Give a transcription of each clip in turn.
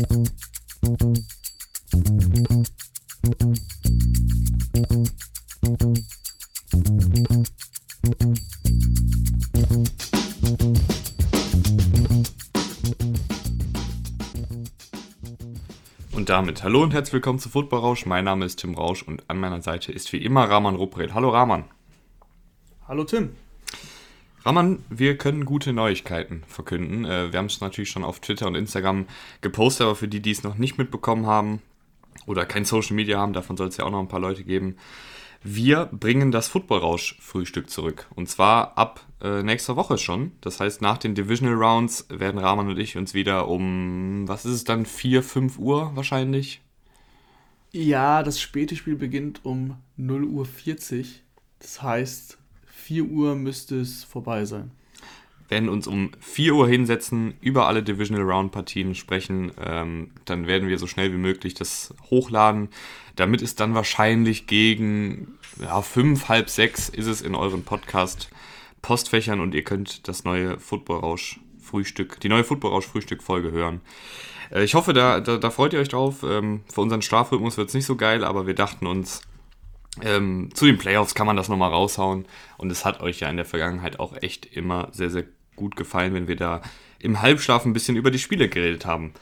Und damit hallo und herzlich willkommen zu Football Rausch. Mein Name ist Tim Rausch und an meiner Seite ist wie immer Rahman Ruprel. Hallo Rahman. Hallo Tim. Rahman, wir können gute Neuigkeiten verkünden. Äh, wir haben es natürlich schon auf Twitter und Instagram gepostet, aber für die, die es noch nicht mitbekommen haben oder kein Social Media haben, davon soll es ja auch noch ein paar Leute geben. Wir bringen das Football-Rausch-Frühstück zurück. Und zwar ab äh, nächster Woche schon. Das heißt, nach den Divisional Rounds werden Rahman und ich uns wieder um, was ist es dann, 4, 5 Uhr wahrscheinlich? Ja, das späte Spiel beginnt um 0 Uhr 40. Das heißt, 4 Uhr müsste es vorbei sein. werden uns um 4 Uhr hinsetzen, über alle Divisional Round Partien sprechen. Ähm, dann werden wir so schnell wie möglich das hochladen. Damit ist dann wahrscheinlich gegen ja, 5, halb 6 ist es in euren Podcast Postfächern und ihr könnt das neue Football Rausch Frühstück, die neue Football Rausch Frühstück Folge hören. Äh, ich hoffe, da, da, da freut ihr euch drauf. Ähm, für unseren Strafrhythmus wird es nicht so geil, aber wir dachten uns, ähm, zu den Playoffs kann man das nochmal raushauen. Und es hat euch ja in der Vergangenheit auch echt immer sehr, sehr gut gefallen, wenn wir da im Halbschlaf ein bisschen über die Spiele geredet haben.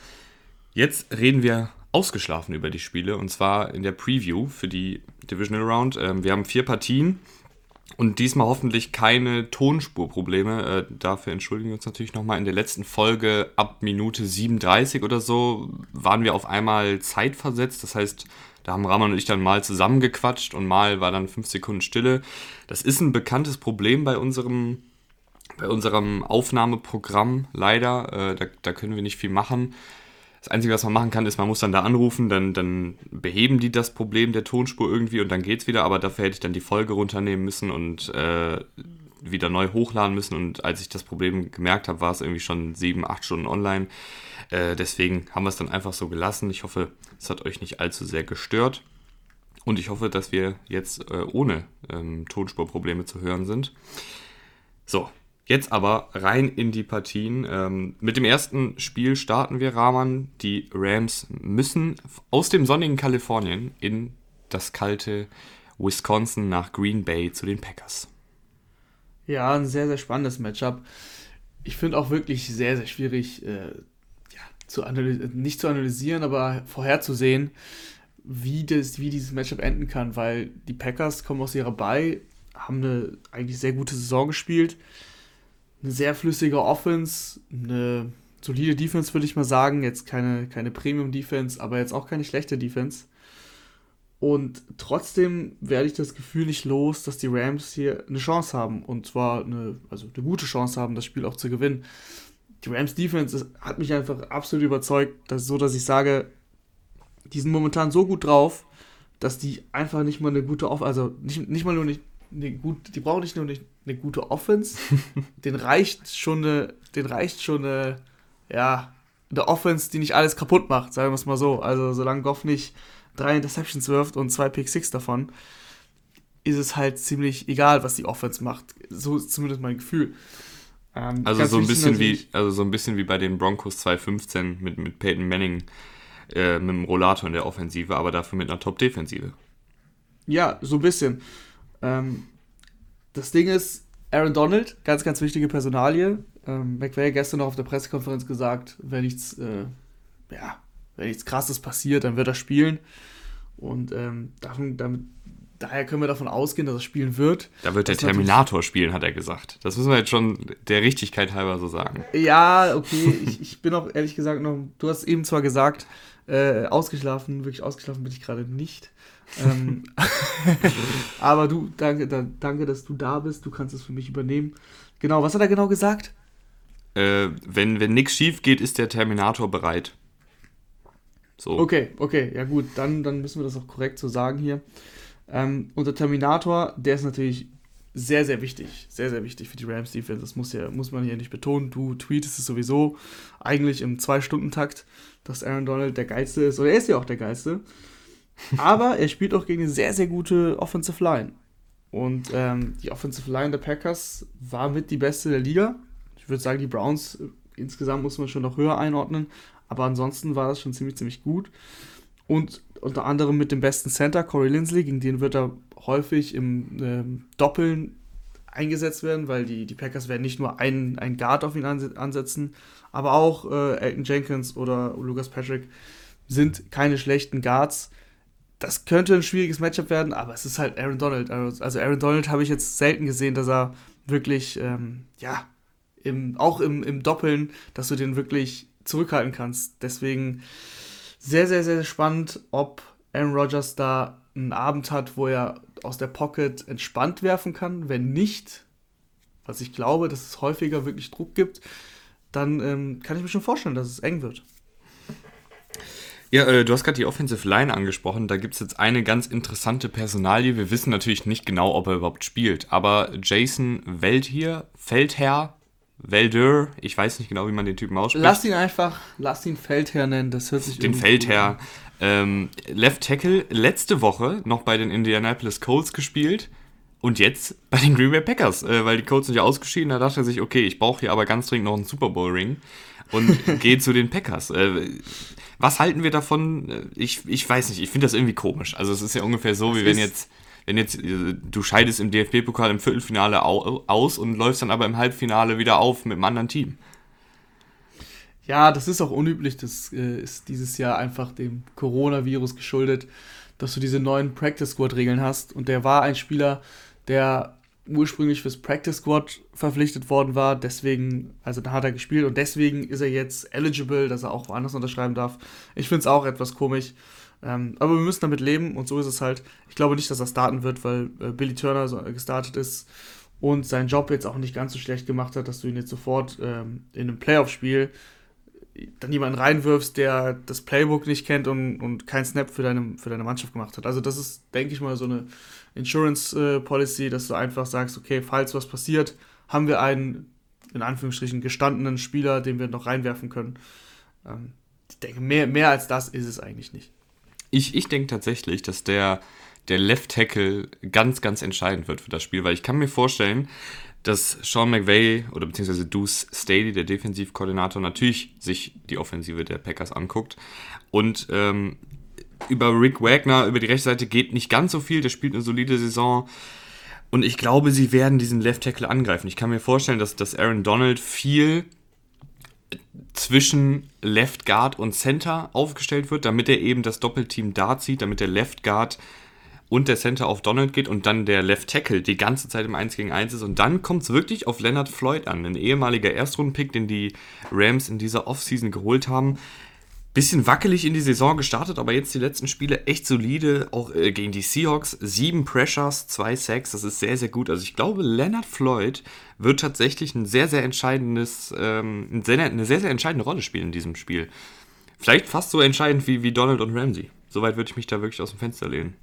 Jetzt reden wir ausgeschlafen über die Spiele und zwar in der Preview für die Divisional Round. Ähm, wir haben vier Partien und diesmal hoffentlich keine Tonspurprobleme. Äh, dafür entschuldigen wir uns natürlich nochmal. In der letzten Folge ab Minute 37 oder so waren wir auf einmal zeitversetzt. Das heißt, da haben Rahman und ich dann mal zusammengequatscht und mal war dann fünf Sekunden Stille. Das ist ein bekanntes Problem bei unserem, bei unserem Aufnahmeprogramm, leider. Äh, da, da können wir nicht viel machen. Das Einzige, was man machen kann, ist, man muss dann da anrufen, dann, dann beheben die das Problem der Tonspur irgendwie und dann geht's wieder, aber dafür hätte ich dann die Folge runternehmen müssen und äh, wieder neu hochladen müssen und als ich das Problem gemerkt habe, war es irgendwie schon sieben, acht Stunden online. Äh, deswegen haben wir es dann einfach so gelassen. Ich hoffe, es hat euch nicht allzu sehr gestört. Und ich hoffe, dass wir jetzt äh, ohne ähm, Tonspurprobleme zu hören sind. So, jetzt aber rein in die Partien. Ähm, mit dem ersten Spiel starten wir, Rahman. Die Rams müssen aus dem sonnigen Kalifornien in das kalte Wisconsin nach Green Bay zu den Packers. Ja, ein sehr, sehr spannendes Matchup. Ich finde auch wirklich sehr, sehr schwierig, äh, ja, zu nicht zu analysieren, aber vorherzusehen, wie, das, wie dieses Matchup enden kann, weil die Packers kommen aus ihrer Bye, haben eine eigentlich sehr gute Saison gespielt, eine sehr flüssige Offense, eine solide Defense, würde ich mal sagen. Jetzt keine, keine Premium-Defense, aber jetzt auch keine schlechte Defense. Und trotzdem werde ich das Gefühl nicht los, dass die Rams hier eine Chance haben. Und zwar eine, also eine gute Chance haben, das Spiel auch zu gewinnen. Die Rams Defense hat mich einfach absolut überzeugt, dass, so dass ich sage, die sind momentan so gut drauf, dass die einfach nicht mal eine gute Offense, also nicht, nicht mal nur nicht eine gut, die brauchen nicht nur nicht eine gute Offense, den reicht schon eine, den reicht schon eine, ja, eine Offense, die nicht alles kaputt macht, sagen wir es mal so. Also solange Goff nicht drei Interceptions wirft und zwei Pick Six davon, ist es halt ziemlich egal, was die Offense macht. So ist zumindest mein Gefühl. Ähm, also so ein bisschen wie, also so ein bisschen wie bei den Broncos 2015 mit, mit Peyton Manning äh, mit dem Rollator in der Offensive, aber dafür mit einer Top-Defensive. Ja, so ein bisschen. Ähm, das Ding ist, Aaron Donald, ganz, ganz wichtige Personalie. Ähm, McVay gestern noch auf der Pressekonferenz gesagt, wenn nichts, äh, ja, wenn nichts krasses passiert, dann wird er spielen. Und ähm, davon, damit, daher können wir davon ausgehen, dass er spielen wird. Da wird der Terminator spielen, hat er gesagt. Das müssen wir jetzt schon der Richtigkeit halber so sagen. Ja, okay. ich, ich bin auch ehrlich gesagt noch, du hast eben zwar gesagt, äh, ausgeschlafen, wirklich ausgeschlafen bin ich gerade nicht. ähm, aber du, danke, da, danke, dass du da bist. Du kannst es für mich übernehmen. Genau, was hat er genau gesagt? Äh, wenn wenn nichts schief geht, ist der Terminator bereit. So. Okay, okay, ja gut, dann, dann müssen wir das auch korrekt so sagen hier. Ähm, und der Terminator, der ist natürlich sehr, sehr wichtig. Sehr, sehr wichtig für die Rams Defense. Das muss, ja, muss man hier nicht betonen. Du tweetest es sowieso eigentlich im Zwei-Stunden-Takt, dass Aaron Donald der Geilste ist. Oder er ist ja auch der Geilste. Aber er spielt auch gegen eine sehr, sehr gute Offensive Line. Und ähm, die Offensive Line der Packers war mit die beste der Liga. Ich würde sagen, die Browns äh, insgesamt muss man schon noch höher einordnen. Aber ansonsten war das schon ziemlich, ziemlich gut. Und unter anderem mit dem besten Center, Corey Lindsley, gegen den wird er häufig im ähm, Doppeln eingesetzt werden, weil die, die Packers werden nicht nur einen, einen Guard auf ihn ansetzen, aber auch äh, Elton Jenkins oder Lucas Patrick sind keine schlechten Guards. Das könnte ein schwieriges Matchup werden, aber es ist halt Aaron Donald. Also Aaron Donald habe ich jetzt selten gesehen, dass er wirklich, ähm, ja, im, auch im, im Doppeln, dass du den wirklich zurückhalten kannst. Deswegen sehr, sehr, sehr spannend, ob Aaron Rodgers da einen Abend hat, wo er aus der Pocket entspannt werfen kann. Wenn nicht, was ich glaube, dass es häufiger wirklich Druck gibt, dann ähm, kann ich mir schon vorstellen, dass es eng wird. Ja, äh, du hast gerade die Offensive Line angesprochen. Da gibt es jetzt eine ganz interessante Personalie. Wir wissen natürlich nicht genau, ob er überhaupt spielt. Aber Jason Weltier, Feldherr, Veldur, ich weiß nicht genau, wie man den Typen ausspricht. Lass ihn einfach, lass ihn Feldherr nennen, das hört sich Den Feldherr. Ähm, Left Tackle letzte Woche noch bei den Indianapolis Colts gespielt und jetzt bei den Green Bay Packers, äh, weil die Colts sind ja ausgeschieden. Da dachte er sich, okay, ich brauche hier aber ganz dringend noch einen Super Bowl Ring und gehe zu den Packers. Äh, was halten wir davon? Äh, ich, ich weiß nicht, ich finde das irgendwie komisch. Also es ist ja ungefähr so, das wie wenn jetzt wenn jetzt äh, du scheidest im DFB-Pokal im Viertelfinale aus und läufst dann aber im Halbfinale wieder auf mit einem anderen Team. Ja, das ist auch unüblich. Das äh, ist dieses Jahr einfach dem Coronavirus geschuldet, dass du diese neuen Practice Squad-Regeln hast. Und der war ein Spieler, der ursprünglich fürs Practice Squad verpflichtet worden war. Deswegen, also da hat er gespielt und deswegen ist er jetzt eligible, dass er auch woanders unterschreiben darf. Ich finde es auch etwas komisch. Ähm, aber wir müssen damit leben und so ist es halt. Ich glaube nicht, dass er starten wird, weil äh, Billy Turner so, äh, gestartet ist und seinen Job jetzt auch nicht ganz so schlecht gemacht hat, dass du ihn jetzt sofort ähm, in einem Playoff-Spiel dann jemanden reinwirfst, der das Playbook nicht kennt und, und keinen Snap für deine, für deine Mannschaft gemacht hat. Also das ist, denke ich mal, so eine Insurance-Policy, äh, dass du einfach sagst, okay, falls was passiert, haben wir einen, in Anführungsstrichen, gestandenen Spieler, den wir noch reinwerfen können. Ähm, ich denke, mehr, mehr als das ist es eigentlich nicht. Ich, ich denke tatsächlich, dass der, der Left Tackle ganz, ganz entscheidend wird für das Spiel, weil ich kann mir vorstellen, dass Sean McVay oder beziehungsweise Deuce Staley, der Defensivkoordinator, natürlich sich die Offensive der Packers anguckt. Und ähm, über Rick Wagner, über die rechte Seite geht nicht ganz so viel, der spielt eine solide Saison. Und ich glaube, sie werden diesen Left Tackle angreifen. Ich kann mir vorstellen, dass, dass Aaron Donald viel zwischen Left Guard und Center aufgestellt wird, damit er eben das Doppelteam da zieht, damit der Left Guard und der Center auf Donald geht und dann der Left Tackle die ganze Zeit im 1 gegen 1 ist. Und dann kommt es wirklich auf Leonard Floyd an, ein ehemaliger Erstrundenpick, den die Rams in dieser Offseason geholt haben bisschen wackelig in die Saison gestartet, aber jetzt die letzten Spiele echt solide, auch äh, gegen die Seahawks. Sieben Pressures, zwei Sacks, das ist sehr, sehr gut. Also ich glaube, Leonard Floyd wird tatsächlich ein sehr, sehr entscheidendes, ähm, eine sehr, sehr entscheidende Rolle spielen in diesem Spiel. Vielleicht fast so entscheidend wie, wie Donald und Ramsey. Soweit würde ich mich da wirklich aus dem Fenster lehnen.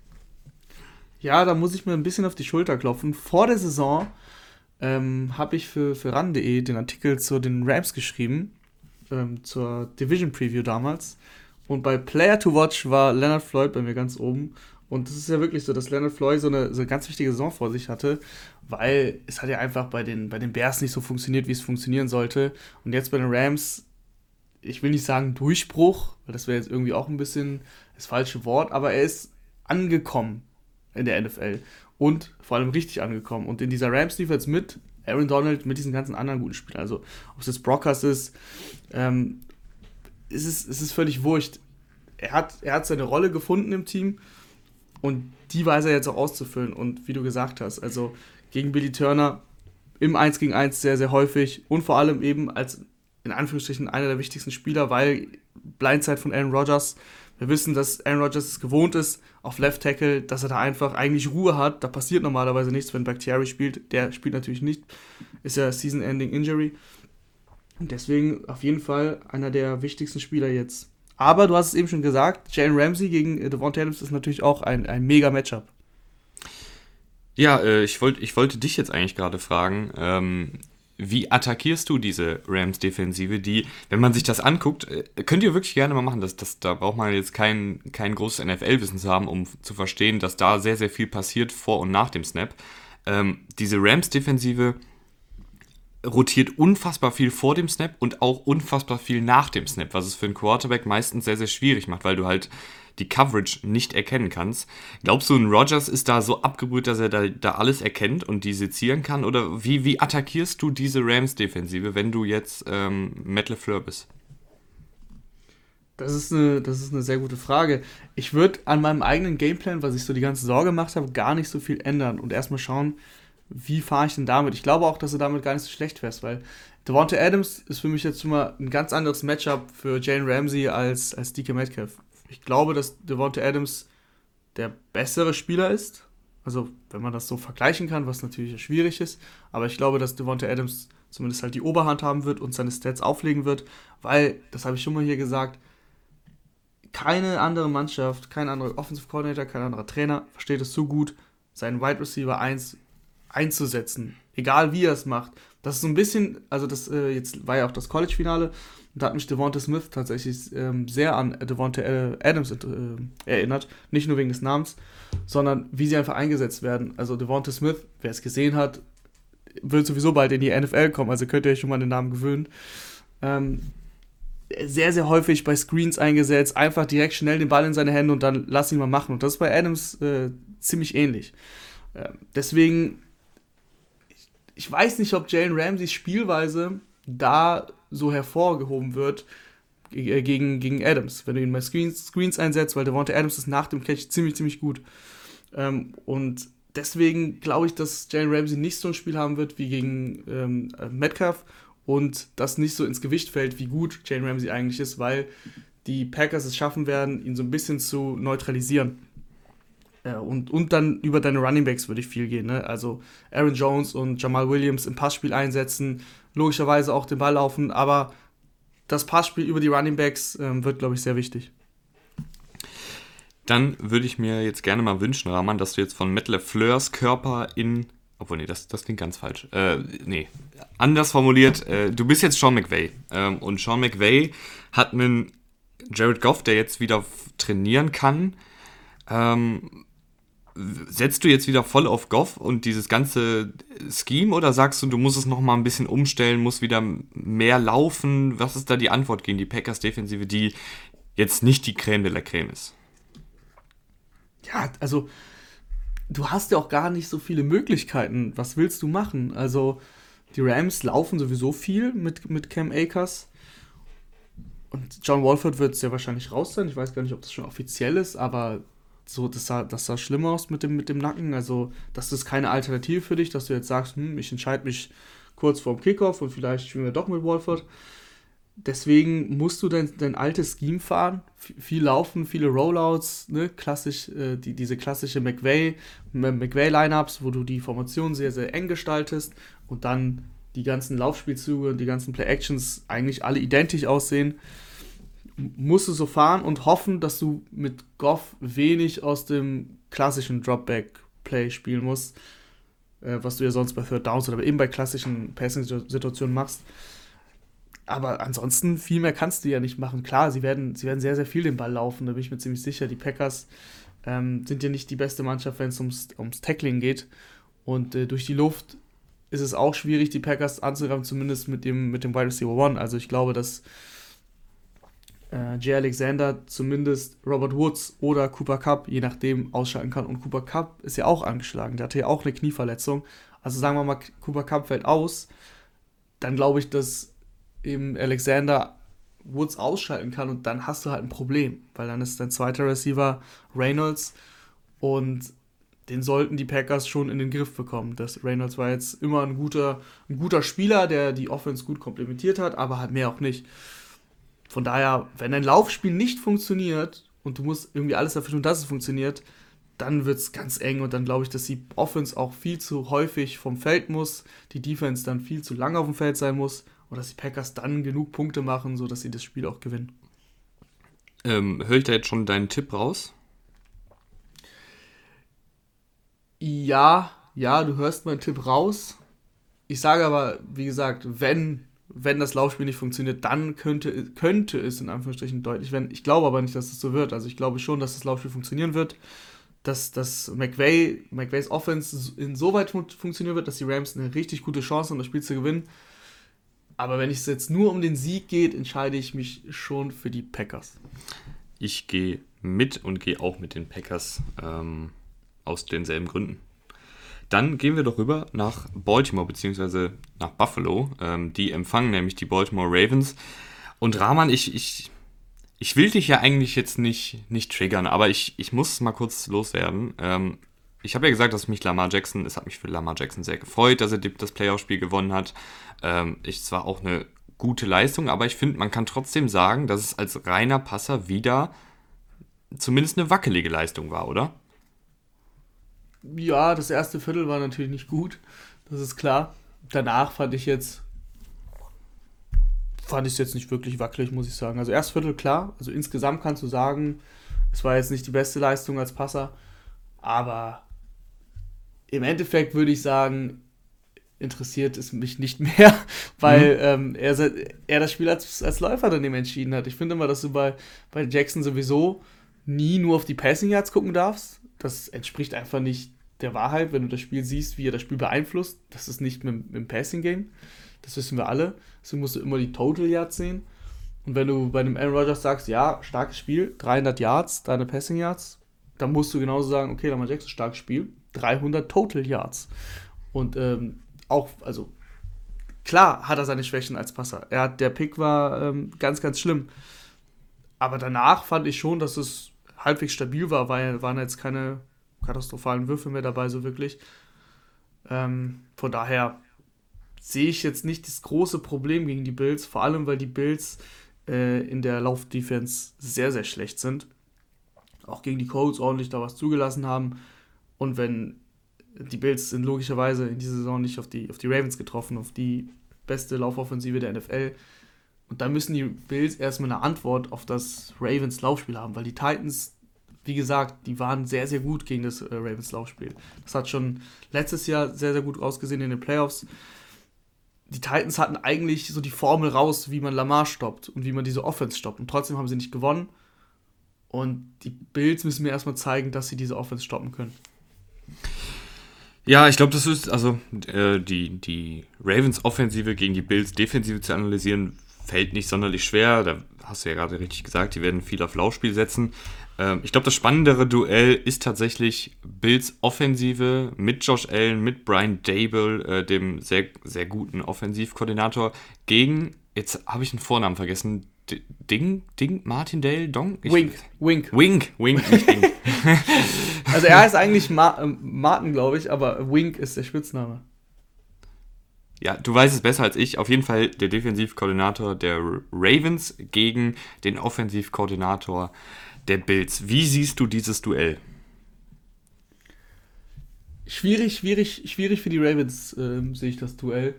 Ja, da muss ich mir ein bisschen auf die Schulter klopfen. Vor der Saison ähm, habe ich für, für RAN.de den Artikel zu den Rams geschrieben ähm, zur Division Preview damals. Und bei Player to Watch war Leonard Floyd bei mir ganz oben. Und es ist ja wirklich so, dass Leonard Floyd so eine, so eine ganz wichtige Saison vor sich hatte, weil es hat ja einfach bei den, bei den Bears nicht so funktioniert, wie es funktionieren sollte. Und jetzt bei den Rams, ich will nicht sagen Durchbruch, weil das wäre jetzt irgendwie auch ein bisschen das falsche Wort, aber er ist angekommen in der NFL und vor allem richtig angekommen. Und in dieser Rams lief jetzt mit, Aaron Donald mit diesen ganzen anderen guten Spielern. Also, ob es jetzt Brockers ist, ähm, ist es, ist es völlig wurscht. Er hat, er hat seine Rolle gefunden im Team und die weiß er jetzt auch auszufüllen. Und wie du gesagt hast, also gegen Billy Turner im 1 gegen 1 sehr, sehr häufig und vor allem eben als in Anführungsstrichen einer der wichtigsten Spieler, weil Blindside von Aaron Rodgers wir wissen, dass Aaron Rodgers es gewohnt ist, auf Left Tackle, dass er da einfach eigentlich Ruhe hat. Da passiert normalerweise nichts, wenn Bakhtiari spielt. Der spielt natürlich nicht. Ist ja Season-Ending Injury. Und deswegen auf jeden Fall einer der wichtigsten Spieler jetzt. Aber du hast es eben schon gesagt, Jalen Ramsey gegen Devonta Adams ist natürlich auch ein, ein mega Matchup. Ja, äh, ich, wollt, ich wollte dich jetzt eigentlich gerade fragen. Ähm, wie attackierst du diese Rams-Defensive, die, wenn man sich das anguckt, äh, könnt ihr wirklich gerne mal machen, das, das, da braucht man jetzt kein, kein großes NFL-Wissen zu haben, um zu verstehen, dass da sehr, sehr viel passiert vor und nach dem Snap. Ähm, diese Rams-Defensive rotiert unfassbar viel vor dem Snap und auch unfassbar viel nach dem Snap, was es für einen Quarterback meistens sehr, sehr schwierig macht, weil du halt die Coverage nicht erkennen kannst. Glaubst du, ein Rogers ist da so abgebrüht, dass er da, da alles erkennt und die sezieren kann? Oder wie, wie attackierst du diese Rams-Defensive, wenn du jetzt ähm, Matt LeFleur bist? Das ist, eine, das ist eine sehr gute Frage. Ich würde an meinem eigenen Gameplan, was ich so die ganze Sorge gemacht habe, gar nicht so viel ändern und erstmal schauen, wie fahre ich denn damit? Ich glaube auch, dass du damit gar nicht so schlecht wärst, weil Devonta Adams ist für mich jetzt schon mal ein ganz anderes Matchup für Jane Ramsey als, als DK Metcalf. Ich glaube, dass Devonta Adams der bessere Spieler ist. Also, wenn man das so vergleichen kann, was natürlich schwierig ist. Aber ich glaube, dass Devonta Adams zumindest halt die Oberhand haben wird und seine Stats auflegen wird, weil, das habe ich schon mal hier gesagt, keine andere Mannschaft, kein anderer Offensive Coordinator, kein anderer Trainer versteht es so gut, seinen Wide Receiver 1 einzusetzen. Egal wie er es macht. Das ist so ein bisschen, also das äh, jetzt war ja auch das College-Finale, da hat mich Devonta Smith tatsächlich ähm, sehr an Devonta äh, Adams äh, erinnert. Nicht nur wegen des Namens, sondern wie sie einfach eingesetzt werden. Also Devonta Smith, wer es gesehen hat, wird sowieso bald in die NFL kommen, also könnt ihr euch schon mal den Namen gewöhnen. Ähm, sehr, sehr häufig bei Screens eingesetzt, einfach direkt schnell den Ball in seine Hände und dann lass ihn mal machen. Und das ist bei Adams äh, ziemlich ähnlich. Äh, deswegen, ich, ich, weiß nicht, ob Jalen Ramseys Spielweise da so hervorgehoben wird äh, gegen, gegen Adams, wenn du ihn bei Screens, Screens einsetzt, weil Devonta Adams ist nach dem Catch ziemlich, ziemlich gut. Ähm, und deswegen glaube ich, dass Jalen Ramsey nicht so ein Spiel haben wird wie gegen ähm, Metcalf und das nicht so ins Gewicht fällt, wie gut Jane Ramsey eigentlich ist, weil die Packers es schaffen werden, ihn so ein bisschen zu neutralisieren. Äh, und, und dann über deine Running Backs würde ich viel gehen. Ne? Also Aaron Jones und Jamal Williams im Passspiel einsetzen, logischerweise auch den Ball laufen, aber das Passspiel über die Running Backs ähm, wird, glaube ich, sehr wichtig. Dann würde ich mir jetzt gerne mal wünschen, Rahman, dass du jetzt von Matt LeFleurs Körper in obwohl, nee, das, das klingt ganz falsch. Äh, nee, anders formuliert, äh, du bist jetzt Sean McVay. Ähm, und Sean McVay hat einen Jared Goff, der jetzt wieder trainieren kann. Ähm, setzt du jetzt wieder voll auf Goff und dieses ganze Scheme oder sagst du, du musst es nochmal ein bisschen umstellen, musst wieder mehr laufen? Was ist da die Antwort gegen die Packers-Defensive, die jetzt nicht die Creme de la Creme ist? Ja, also du hast ja auch gar nicht so viele Möglichkeiten. Was willst du machen? Also, die Rams laufen sowieso viel mit, mit Cam Akers. Und John Wolford wird sehr wahrscheinlich raus sein. Ich weiß gar nicht, ob das schon offiziell ist, aber so, das sah, das sah schlimm aus mit dem, mit dem Nacken. Also, das ist keine Alternative für dich, dass du jetzt sagst, hm, ich entscheide mich kurz vorm Kickoff und vielleicht spielen wir doch mit Wolford deswegen musst du dein, dein altes Scheme fahren, viel laufen, viele Rollouts, ne? klassisch, äh, die, diese klassische McVay, McVay-Lineups, wo du die Formation sehr, sehr eng gestaltest und dann die ganzen Laufspielzüge und die ganzen Play-Actions eigentlich alle identisch aussehen, musst du so fahren und hoffen, dass du mit Goff wenig aus dem klassischen Dropback-Play spielen musst, äh, was du ja sonst bei Third Downs oder eben bei klassischen Passing-Situationen machst aber ansonsten viel mehr kannst du ja nicht machen. Klar, sie werden, sie werden sehr, sehr viel den Ball laufen, da bin ich mir ziemlich sicher. Die Packers ähm, sind ja nicht die beste Mannschaft, wenn es ums, ums Tackling geht. Und äh, durch die Luft ist es auch schwierig, die Packers anzureiben, zumindest mit dem, mit dem Wide Receiver One. Also ich glaube, dass äh, Jay Alexander zumindest Robert Woods oder Cooper Cup, je nachdem, ausschalten kann. Und Cooper Cup ist ja auch angeschlagen. Der hatte ja auch eine Knieverletzung. Also sagen wir mal, Cooper Cup fällt aus. Dann glaube ich, dass eben Alexander Woods ausschalten kann und dann hast du halt ein Problem, weil dann ist dein zweiter Receiver Reynolds und den sollten die Packers schon in den Griff bekommen. Das Reynolds war jetzt immer ein guter, ein guter Spieler, der die Offense gut komplementiert hat, aber halt mehr auch nicht. Von daher, wenn dein Laufspiel nicht funktioniert und du musst irgendwie alles dafür tun, dass es funktioniert, dann wird es ganz eng und dann glaube ich, dass die Offense auch viel zu häufig vom Feld muss, die Defense dann viel zu lange auf dem Feld sein muss und dass die Packers dann genug Punkte machen, sodass sie das Spiel auch gewinnen. Ähm, Höre ich da jetzt schon deinen Tipp raus? Ja, ja, du hörst meinen Tipp raus. Ich sage aber, wie gesagt, wenn, wenn das Laufspiel nicht funktioniert, dann könnte, könnte es in Anführungsstrichen deutlich werden. Ich glaube aber nicht, dass es das so wird. Also ich glaube schon, dass das Laufspiel funktionieren wird. Dass, dass McVay, McVays Offense insoweit fun funktionieren wird, dass die Rams eine richtig gute Chance haben, das Spiel zu gewinnen. Aber wenn es jetzt nur um den Sieg geht, entscheide ich mich schon für die Packers. Ich gehe mit und gehe auch mit den Packers ähm, aus denselben Gründen. Dann gehen wir doch rüber nach Baltimore bzw. nach Buffalo. Ähm, die empfangen nämlich die Baltimore Ravens. Und Rahman, ich, ich, ich will dich ja eigentlich jetzt nicht, nicht triggern, aber ich, ich muss mal kurz loswerden. Ähm, ich habe ja gesagt, dass mich Lamar Jackson, es hat mich für Lamar Jackson sehr gefreut, dass er das Playoff-Spiel gewonnen hat. Ähm, es war auch eine gute Leistung, aber ich finde, man kann trotzdem sagen, dass es als reiner Passer wieder zumindest eine wackelige Leistung war, oder? Ja, das erste Viertel war natürlich nicht gut, das ist klar. Danach fand ich jetzt fand ich es jetzt nicht wirklich wackelig, muss ich sagen. Also erst Viertel klar, also insgesamt kannst du sagen, es war jetzt nicht die beste Leistung als Passer, aber im Endeffekt würde ich sagen, interessiert es mich nicht mehr, weil mhm. ähm, er, er das Spiel als, als Läufer dann eben entschieden hat. Ich finde immer, dass du bei, bei Jackson sowieso nie nur auf die Passing Yards gucken darfst. Das entspricht einfach nicht der Wahrheit, wenn du das Spiel siehst, wie er das Spiel beeinflusst. Das ist nicht mit, mit dem Passing Game. Das wissen wir alle. Deswegen musst du immer die Total Yards sehen. Und wenn du bei einem Aaron Rodgers sagst, ja, starkes Spiel, 300 Yards, 300 Passing Yards, dann musst du genauso sagen, okay, Lamar Jackson, starkes Spiel, 300 Total Yards. Und ähm, auch, also klar hat er seine Schwächen als Passer. Er hat, der Pick war ähm, ganz, ganz schlimm. Aber danach fand ich schon, dass es halbwegs stabil war, weil waren jetzt keine katastrophalen Würfe mehr dabei, so wirklich. Ähm, von daher sehe ich jetzt nicht das große Problem gegen die Bills, vor allem weil die Bills äh, in der Laufdefense sehr, sehr schlecht sind. Auch gegen die Colts ordentlich da was zugelassen haben. Und wenn die Bills sind logischerweise in dieser Saison nicht auf die, auf die Ravens getroffen, auf die beste Laufoffensive der NFL. Und da müssen die Bills erstmal eine Antwort auf das Ravens Laufspiel haben, weil die Titans, wie gesagt, die waren sehr, sehr gut gegen das äh, Ravens Laufspiel. Das hat schon letztes Jahr sehr, sehr gut ausgesehen in den Playoffs. Die Titans hatten eigentlich so die Formel raus, wie man Lamar stoppt und wie man diese Offense stoppt. Und trotzdem haben sie nicht gewonnen. Und die Bills müssen mir erstmal zeigen, dass sie diese Offense stoppen können. Ja, ich glaube, das ist, also äh, die, die Ravens Offensive gegen die Bills Defensive zu analysieren, fällt nicht sonderlich schwer. Da hast du ja gerade richtig gesagt, die werden viel auf Laufspiel setzen. Ähm, ich glaube, das spannendere Duell ist tatsächlich Bills Offensive mit Josh Allen, mit Brian Dable, äh, dem sehr, sehr guten Offensivkoordinator, gegen, jetzt habe ich einen Vornamen vergessen, Ding, Ding, Martin Dale, Dong? Ich Wink, Wink. Wink, Wink, nicht Ding. also er heißt eigentlich Ma äh, Martin, glaube ich, aber Wink ist der Spitzname. Ja, du weißt es besser als ich. Auf jeden Fall der Defensivkoordinator der Ravens gegen den Offensivkoordinator der Bills. Wie siehst du dieses Duell? Schwierig, schwierig, schwierig für die Ravens äh, sehe ich das Duell,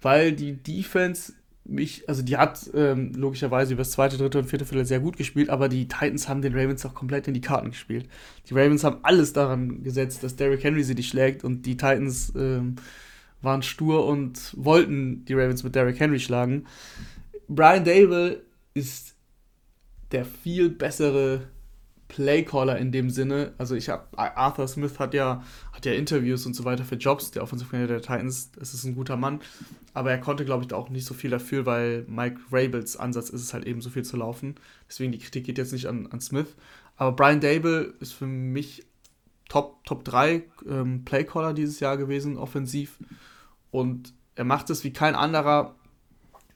weil die Defense mich, also die hat ähm, logischerweise über das zweite, dritte und vierte Viertel sehr gut gespielt, aber die Titans haben den Ravens auch komplett in die Karten gespielt. Die Ravens haben alles daran gesetzt, dass Derrick Henry sie nicht schlägt und die Titans ähm, waren stur und wollten die Ravens mit Derrick Henry schlagen. Brian Dable ist der viel bessere Playcaller in dem Sinne. Also ich habe Arthur Smith hat ja hat ja Interviews und so weiter für Jobs, der Offensive Coordinator der Titans. Das ist ein guter Mann, aber er konnte glaube ich auch nicht so viel dafür, weil Mike Rabels Ansatz ist es halt eben so viel zu laufen. Deswegen die Kritik geht jetzt nicht an, an Smith, aber Brian Dable ist für mich Top Top 3 ähm, Playcaller dieses Jahr gewesen offensiv und er macht es wie kein anderer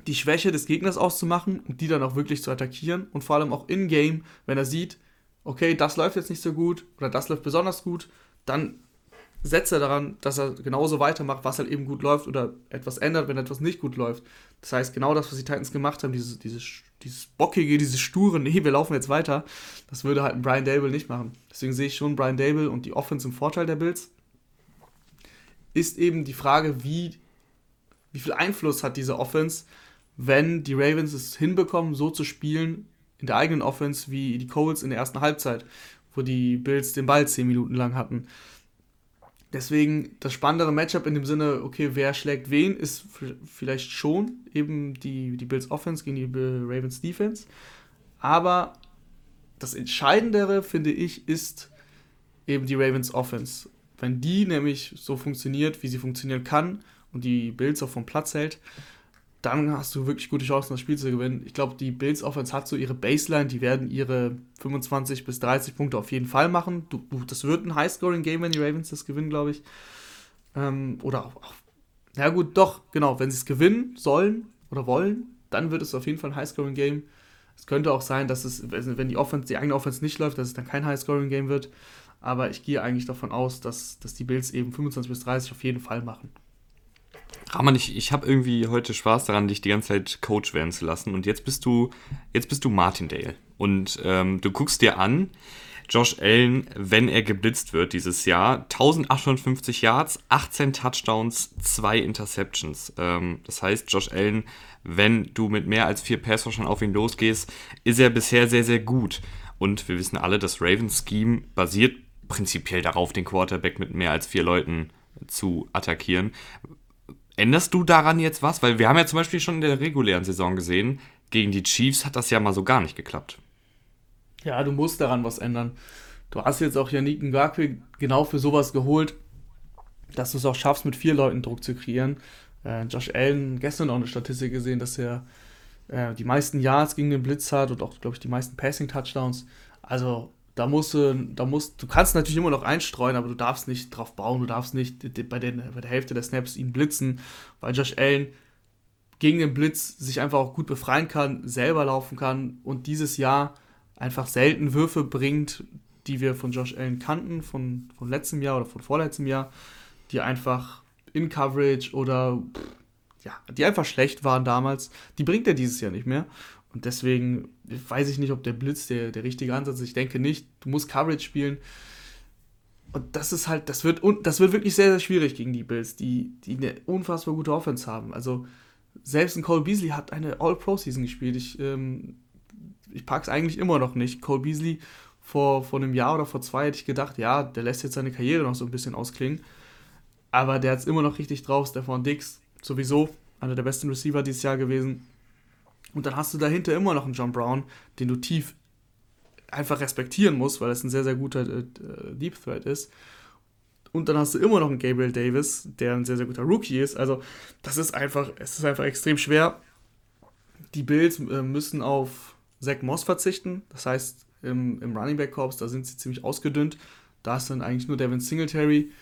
die Schwäche des Gegners auszumachen und die dann auch wirklich zu attackieren und vor allem auch in-game, wenn er sieht, okay, das läuft jetzt nicht so gut oder das läuft besonders gut, dann setzt er daran, dass er genauso weitermacht, was halt eben gut läuft oder etwas ändert, wenn etwas nicht gut läuft. Das heißt, genau das, was die Titans gemacht haben, dieses, dieses, dieses bockige, dieses sture, nee, wir laufen jetzt weiter, das würde halt ein Brian Dable nicht machen. Deswegen sehe ich schon Brian Dable und die Offense im Vorteil der Bills. Ist eben die Frage, wie, wie viel Einfluss hat diese Offense, wenn die Ravens es hinbekommen, so zu spielen, in der eigenen Offense wie die Colts in der ersten Halbzeit, wo die Bills den Ball zehn Minuten lang hatten. Deswegen das spannendere Matchup in dem Sinne, okay, wer schlägt wen, ist vielleicht schon eben die, die Bills Offense gegen die Ravens Defense. Aber das Entscheidendere, finde ich, ist eben die Ravens Offense. Wenn die nämlich so funktioniert, wie sie funktionieren kann und die Bills auch vom Platz hält, dann hast du wirklich gute Chancen, das Spiel zu gewinnen. Ich glaube, die Bills Offense hat so ihre Baseline, die werden ihre 25 bis 30 Punkte auf jeden Fall machen. Du, das wird ein High-Scoring-Game, wenn die Ravens das gewinnen, glaube ich. Ähm, oder auch, auch, ja gut, doch, genau, wenn sie es gewinnen sollen oder wollen, dann wird es auf jeden Fall ein High-Scoring-Game. Es könnte auch sein, dass es, wenn die Offense, die eigene Offense nicht läuft, dass es dann kein High-Scoring-Game wird. Aber ich gehe eigentlich davon aus, dass, dass die Bills eben 25 bis 30 auf jeden Fall machen. Rahman, ich, ich habe irgendwie heute Spaß daran, dich die ganze Zeit Coach werden zu lassen. Und jetzt bist du, jetzt bist du Martindale. Und ähm, du guckst dir an, Josh Allen, wenn er geblitzt wird dieses Jahr, 1850 Yards, 18 Touchdowns, 2 Interceptions. Ähm, das heißt, Josh Allen, wenn du mit mehr als vier Passwashern auf ihn losgehst, ist er bisher sehr, sehr gut. Und wir wissen alle, das Ravens Scheme basiert prinzipiell darauf, den Quarterback mit mehr als vier Leuten zu attackieren. Änderst du daran jetzt was? Weil wir haben ja zum Beispiel schon in der regulären Saison gesehen, gegen die Chiefs hat das ja mal so gar nicht geklappt. Ja, du musst daran was ändern. Du hast jetzt auch Yannick Ngakwe genau für sowas geholt, dass du es auch schaffst, mit vier Leuten Druck zu kreieren. Äh, Josh Allen, gestern auch eine Statistik gesehen, dass er äh, die meisten Yards gegen den Blitz hat und auch, glaube ich, die meisten Passing-Touchdowns. Also da musst du, da musst, du kannst natürlich immer noch einstreuen, aber du darfst nicht drauf bauen, du darfst nicht bei, den, bei der Hälfte der Snaps ihn blitzen, weil Josh Allen gegen den Blitz sich einfach auch gut befreien kann, selber laufen kann und dieses Jahr einfach selten Würfe bringt, die wir von Josh Allen kannten, von, von letztem Jahr oder von vorletztem Jahr, die einfach in Coverage oder ja, die einfach schlecht waren damals, die bringt er dieses Jahr nicht mehr. Und deswegen weiß ich nicht, ob der Blitz der, der richtige Ansatz ist. Ich denke nicht. Du musst Coverage spielen. Und das ist halt, das wird, das wird wirklich sehr, sehr schwierig gegen die Bills, die, die eine unfassbar gute Offense haben. Also selbst ein Cole Beasley hat eine All-Pro-Season gespielt. Ich, ähm, ich es eigentlich immer noch nicht. Cole Beasley vor, vor einem Jahr oder vor zwei hätte ich gedacht, ja, der lässt jetzt seine Karriere noch so ein bisschen ausklingen. Aber der hat es immer noch richtig drauf. Stefan Dix sowieso einer der besten Receiver dieses Jahr gewesen. Und dann hast du dahinter immer noch einen John Brown, den du tief einfach respektieren musst, weil es ein sehr, sehr guter äh, Deep Threat ist. Und dann hast du immer noch einen Gabriel Davis, der ein sehr, sehr guter Rookie ist. Also, das ist einfach, es ist einfach extrem schwer. Die Bills äh, müssen auf Zach Moss verzichten. Das heißt, im, im Running Back Corps, da sind sie ziemlich ausgedünnt. Da ist dann eigentlich nur Devin Singletary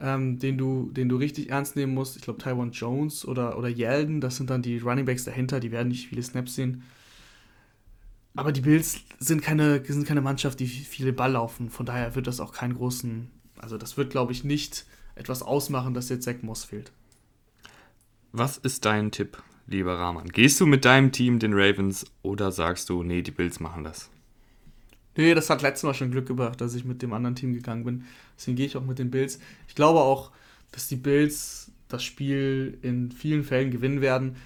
ähm, den, du, den du richtig ernst nehmen musst. Ich glaube, Taiwan Jones oder, oder Yeldon, das sind dann die Running Backs dahinter, die werden nicht viele Snaps sehen. Aber die Bills sind keine, sind keine Mannschaft, die viele Ball laufen. Von daher wird das auch keinen großen, also das wird, glaube ich, nicht etwas ausmachen, dass jetzt Zach Moss fehlt. Was ist dein Tipp, lieber Rahman? Gehst du mit deinem Team den Ravens oder sagst du, nee, die Bills machen das? Nee, das hat letztes Mal schon Glück gebracht, dass ich mit dem anderen Team gegangen bin. Deswegen gehe ich auch mit den Bills. Ich glaube auch, dass die Bills das Spiel in vielen Fällen gewinnen werden.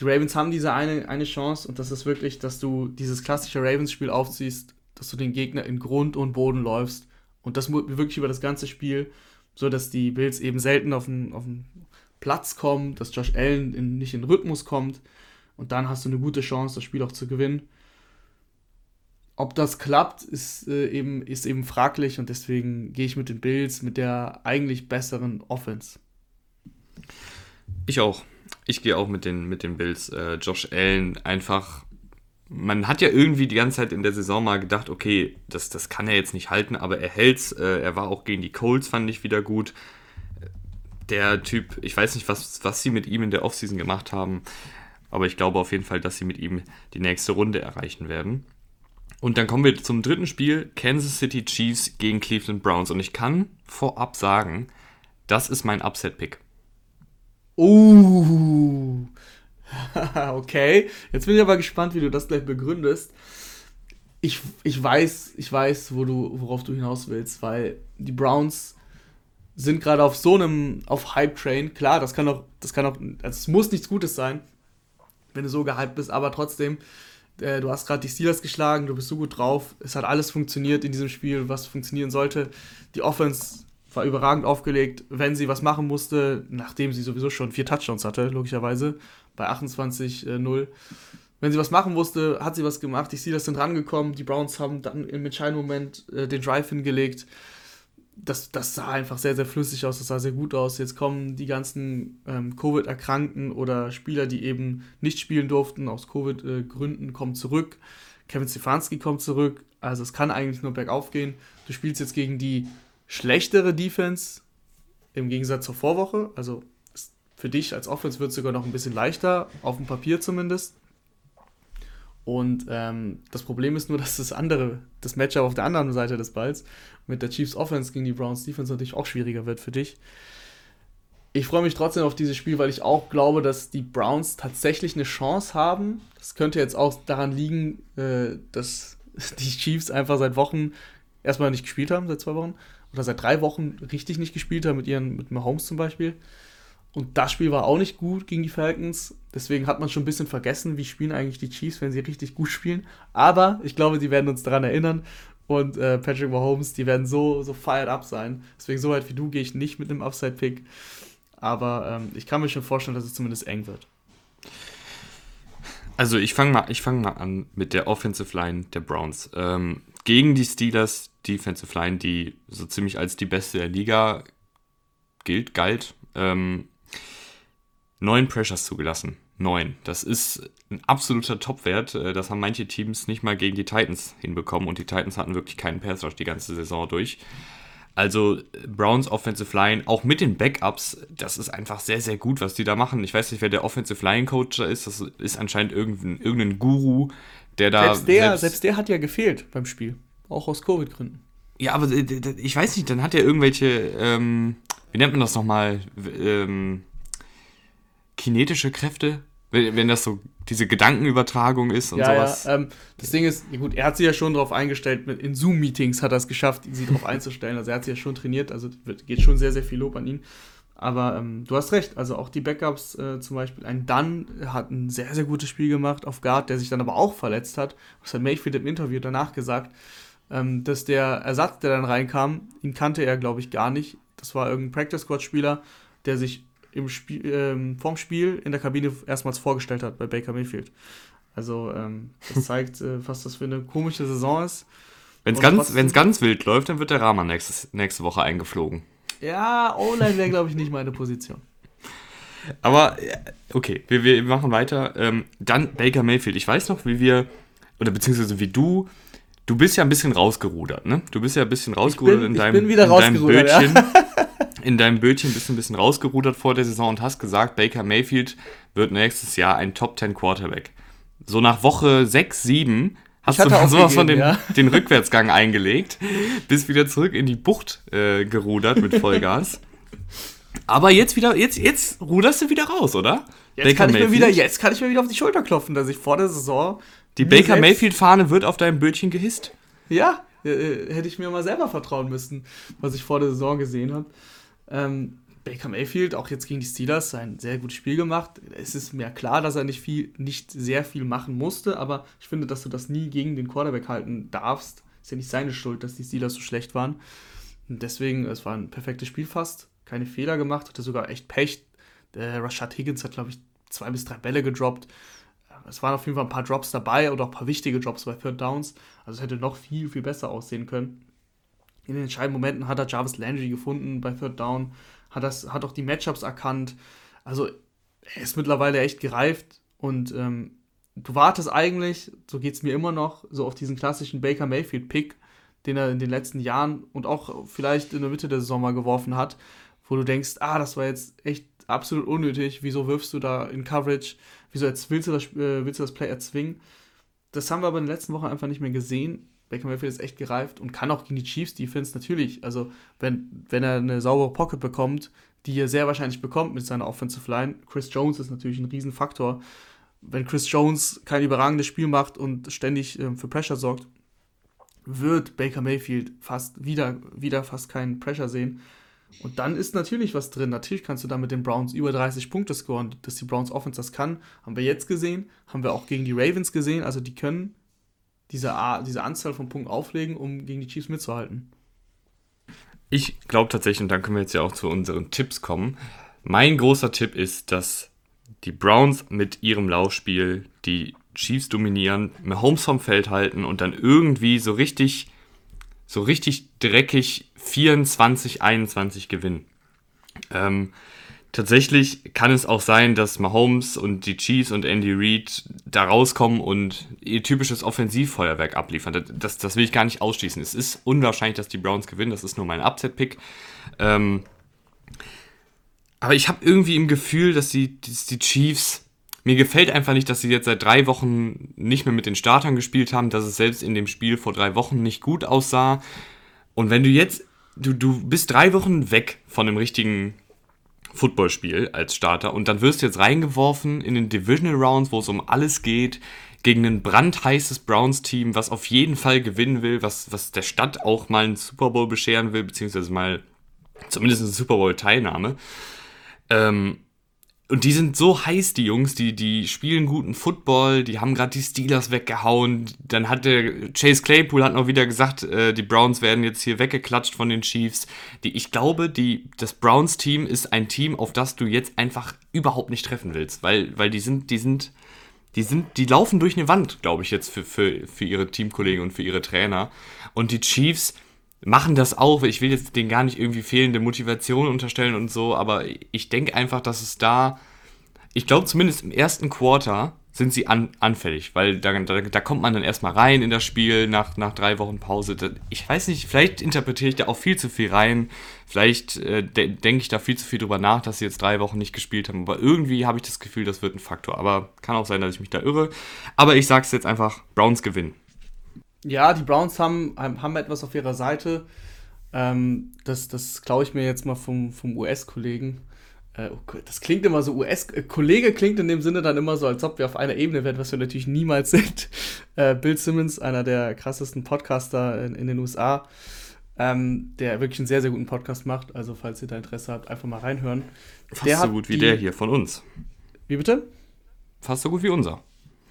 Die Ravens haben diese eine, eine Chance und das ist wirklich, dass du dieses klassische Ravens-Spiel aufziehst, dass du den Gegner in Grund und Boden läufst und das wirklich über das ganze Spiel, so dass die Bills eben selten auf den, auf den Platz kommen, dass Josh Allen in, nicht in Rhythmus kommt und dann hast du eine gute Chance, das Spiel auch zu gewinnen ob das klappt, ist, äh, eben, ist eben fraglich und deswegen gehe ich mit den Bills mit der eigentlich besseren Offense. Ich auch. Ich gehe auch mit den, mit den Bills. Äh, Josh Allen einfach. Man hat ja irgendwie die ganze Zeit in der Saison mal gedacht, okay, das, das kann er jetzt nicht halten, aber er hält's. Äh, er war auch gegen die Colts, fand ich wieder gut. Der Typ, ich weiß nicht, was, was sie mit ihm in der Offseason gemacht haben, aber ich glaube auf jeden Fall, dass sie mit ihm die nächste Runde erreichen werden. Und dann kommen wir zum dritten Spiel, Kansas City Chiefs gegen Cleveland Browns. Und ich kann vorab sagen, das ist mein Upset-Pick. Uh, okay. Jetzt bin ich aber gespannt, wie du das gleich begründest. Ich, ich weiß, ich weiß, wo du, worauf du hinaus willst, weil die Browns sind gerade auf so einem, auf Hype-Train. Klar, das kann auch, das kann auch, also es muss nichts Gutes sein, wenn du so gehypt bist, aber trotzdem, äh, du hast gerade die Steelers geschlagen, du bist so gut drauf. Es hat alles funktioniert in diesem Spiel, was funktionieren sollte. Die Offense war überragend aufgelegt, wenn sie was machen musste, nachdem sie sowieso schon vier Touchdowns hatte, logischerweise, bei 28-0. Wenn sie was machen musste, hat sie was gemacht. Die Steelers sind rangekommen, die Browns haben dann im entscheidenden Moment äh, den Drive hingelegt. Das, das sah einfach sehr, sehr flüssig aus, das sah sehr gut aus. Jetzt kommen die ganzen ähm, Covid-Erkrankten oder Spieler, die eben nicht spielen durften, aus Covid-Gründen, kommen zurück. Kevin Stefanski kommt zurück. Also es kann eigentlich nur bergauf gehen. Du spielst jetzt gegen die schlechtere Defense im Gegensatz zur Vorwoche. Also für dich als Offense wird es sogar noch ein bisschen leichter, auf dem Papier zumindest. Und ähm, das Problem ist nur, dass das andere, das Matchup auf der anderen Seite des Balls mit der Chiefs Offense gegen die Browns Defense natürlich auch schwieriger wird für dich. Ich freue mich trotzdem auf dieses Spiel, weil ich auch glaube, dass die Browns tatsächlich eine Chance haben. Das könnte jetzt auch daran liegen, äh, dass die Chiefs einfach seit Wochen erstmal nicht gespielt haben, seit zwei Wochen, oder seit drei Wochen richtig nicht gespielt haben, mit ihren, mit Mahomes zum Beispiel. Und das Spiel war auch nicht gut gegen die Falcons. Deswegen hat man schon ein bisschen vergessen, wie spielen eigentlich die Chiefs, wenn sie richtig gut spielen. Aber ich glaube, die werden uns daran erinnern. Und äh, Patrick Mahomes, die werden so, so fired up sein. Deswegen, so weit wie du, gehe ich nicht mit einem Upside-Pick. Aber ähm, ich kann mir schon vorstellen, dass es zumindest eng wird. Also ich fange mal, fang mal an mit der Offensive Line der Browns. Ähm, gegen die Steelers Defensive Line, die so ziemlich als die beste der Liga gilt, galt, ähm, neun Pressures zugelassen. Neun. Das ist ein absoluter Topwert. Äh, das haben manche Teams nicht mal gegen die Titans hinbekommen und die Titans hatten wirklich keinen Pass Rush die ganze Saison durch. Also Browns Offensive Line, auch mit den Backups, das ist einfach sehr, sehr gut, was die da machen. Ich weiß nicht, wer der Offensive Line Coach da ist. Das ist anscheinend irgendein, irgendein Guru, der da. Selbst der, selbst, selbst der hat ja gefehlt beim Spiel. Auch aus Covid-Gründen. Ja, aber ich weiß nicht, dann hat er irgendwelche, ähm, wie nennt man das nochmal? Ähm, kinetische Kräfte, wenn, wenn das so diese Gedankenübertragung ist und ja, sowas. Ja, ähm, das Ding ist, gut, er hat sich ja schon darauf eingestellt, in Zoom-Meetings hat er es geschafft, sie darauf einzustellen. Also er hat sich ja schon trainiert, also geht schon sehr, sehr viel Lob an ihn. Aber ähm, du hast recht, also auch die Backups, äh, zum Beispiel ein Dunn hat ein sehr, sehr gutes Spiel gemacht auf Guard, der sich dann aber auch verletzt hat. Das hat Mayfield im Interview danach gesagt, ähm, dass der Ersatz, der dann reinkam, ihn kannte er, glaube ich, gar nicht. Das war irgendein Practice-Squad-Spieler, der sich im Spiel, ähm, vorm Spiel in der Kabine erstmals vorgestellt hat bei Baker Mayfield. Also ähm, das zeigt, äh, was das für eine komische Saison ist. Wenn es ganz, wenn's ganz wild läuft, dann wird der Rahman nächstes, nächste Woche eingeflogen. Ja, O-Line wäre, glaube ich, nicht meine Position. Aber, okay, wir, wir machen weiter. Ähm, dann Baker Mayfield. Ich weiß noch, wie wir, oder beziehungsweise wie du, du bist ja ein bisschen rausgerudert, ne? Du bist ja ein bisschen rausgerudert bin, in deinem, in deinem Bötchen. Ja. in deinem Bötchen bist du ein bisschen rausgerudert vor der Saison und hast gesagt, Baker Mayfield wird nächstes Jahr ein Top 10 Quarterback. So nach Woche 6, 7 hast du sowas von den, ja. den Rückwärtsgang eingelegt, bist wieder zurück in die Bucht äh, gerudert mit Vollgas. Aber jetzt wieder, jetzt, jetzt ruderst du wieder raus, oder? Jetzt kann, ich mir wieder, jetzt kann ich mir wieder auf die Schulter klopfen, dass ich vor der Saison. Die Baker Mayfield-Fahne wird auf deinem Bötchen gehisst. Ja, äh, hätte ich mir mal selber vertrauen müssen, was ich vor der Saison gesehen habe. Ähm, Baker Mayfield, auch jetzt gegen die Steelers, ein sehr gutes Spiel gemacht. Es ist mir klar, dass er nicht viel, nicht sehr viel machen musste, aber ich finde, dass du das nie gegen den Quarterback halten darfst. Ist ja nicht seine Schuld, dass die Steelers so schlecht waren. Und deswegen, es war ein perfektes Spiel fast. Keine Fehler gemacht, hatte sogar echt Pech. Der Rashad Higgins hat, glaube ich, zwei bis drei Bälle gedroppt. Es waren auf jeden Fall ein paar Drops dabei und auch ein paar wichtige Drops bei Third Downs. Also es hätte noch viel, viel besser aussehen können in den entscheidenden Momenten hat er Jarvis Landry gefunden bei Third Down, hat, das, hat auch die Matchups erkannt. Also er ist mittlerweile echt gereift und ähm, du wartest eigentlich, so geht es mir immer noch, so auf diesen klassischen Baker Mayfield-Pick, den er in den letzten Jahren und auch vielleicht in der Mitte der Saison mal geworfen hat, wo du denkst, ah, das war jetzt echt absolut unnötig, wieso wirfst du da in Coverage, wieso willst du das, äh, willst du das Play erzwingen? Das haben wir aber in den letzten Wochen einfach nicht mehr gesehen. Baker Mayfield ist echt gereift und kann auch gegen die Chiefs Defense natürlich, also wenn, wenn er eine saubere Pocket bekommt, die er sehr wahrscheinlich bekommt mit seiner Offensive Line. Chris Jones ist natürlich ein Riesenfaktor. Wenn Chris Jones kein überragendes Spiel macht und ständig äh, für Pressure sorgt, wird Baker Mayfield fast wieder, wieder fast keinen Pressure sehen. Und dann ist natürlich was drin. Natürlich kannst du da mit den Browns über 30 Punkte scoren, dass die Browns Offense das kann. Haben wir jetzt gesehen, haben wir auch gegen die Ravens gesehen. Also die können diese, diese Anzahl von Punkten auflegen, um gegen die Chiefs mitzuhalten. Ich glaube tatsächlich, und dann können wir jetzt ja auch zu unseren Tipps kommen. Mein großer Tipp ist, dass die Browns mit ihrem Laufspiel die Chiefs dominieren, Mahomes vom Feld halten und dann irgendwie so richtig, so richtig dreckig 24, 21 gewinnen. Ähm, tatsächlich kann es auch sein, dass Mahomes und die Chiefs und Andy Reid da rauskommen und ihr typisches Offensivfeuerwerk abliefern. Das, das will ich gar nicht ausschließen. Es ist unwahrscheinlich, dass die Browns gewinnen. Das ist nur mein Upset-Pick. Ähm, aber ich habe irgendwie im Gefühl, dass die, dass die Chiefs. Mir gefällt einfach nicht, dass sie jetzt seit drei Wochen nicht mehr mit den Startern gespielt haben, dass es selbst in dem Spiel vor drei Wochen nicht gut aussah. Und wenn du jetzt, du, du bist drei Wochen weg von dem richtigen Footballspiel als Starter und dann wirst du jetzt reingeworfen in den Divisional Rounds, wo es um alles geht, gegen ein brandheißes Browns-Team, was auf jeden Fall gewinnen will, was, was der Stadt auch mal einen Super Bowl bescheren will, beziehungsweise mal zumindest eine Super Bowl-Teilnahme. Ähm, und die sind so heiß, die Jungs, die, die spielen guten Football, die haben gerade die Steelers weggehauen. Dann hat der Chase Claypool hat noch wieder gesagt, äh, die Browns werden jetzt hier weggeklatscht von den Chiefs. Die, ich glaube, die, das Browns-Team ist ein Team, auf das du jetzt einfach überhaupt nicht treffen willst, weil, weil die sind, die sind, die sind, die laufen durch eine Wand, glaube ich, jetzt für, für, für ihre Teamkollegen und für ihre Trainer. Und die Chiefs, machen das auch. Ich will jetzt denen gar nicht irgendwie fehlende Motivation unterstellen und so, aber ich denke einfach, dass es da, ich glaube zumindest im ersten Quarter sind sie an, anfällig, weil da, da, da, kommt man dann erstmal rein in das Spiel nach, nach drei Wochen Pause. Ich weiß nicht, vielleicht interpretiere ich da auch viel zu viel rein. Vielleicht äh, de denke ich da viel zu viel drüber nach, dass sie jetzt drei Wochen nicht gespielt haben. Aber irgendwie habe ich das Gefühl, das wird ein Faktor. Aber kann auch sein, dass ich mich da irre. Aber ich sage es jetzt einfach, Browns gewinnen. Ja, die Browns haben, haben etwas auf ihrer Seite. Ähm, das das klaue ich mir jetzt mal vom, vom US-Kollegen. Äh, oh das klingt immer so, US-Kollege äh, klingt in dem Sinne dann immer so, als ob wir auf einer Ebene wären, was wir natürlich niemals sind. Äh, Bill Simmons, einer der krassesten Podcaster in, in den USA, ähm, der wirklich einen sehr, sehr guten Podcast macht. Also, falls ihr da Interesse habt, einfach mal reinhören. Fast der so gut wie der hier von uns. Wie bitte? Fast so gut wie unser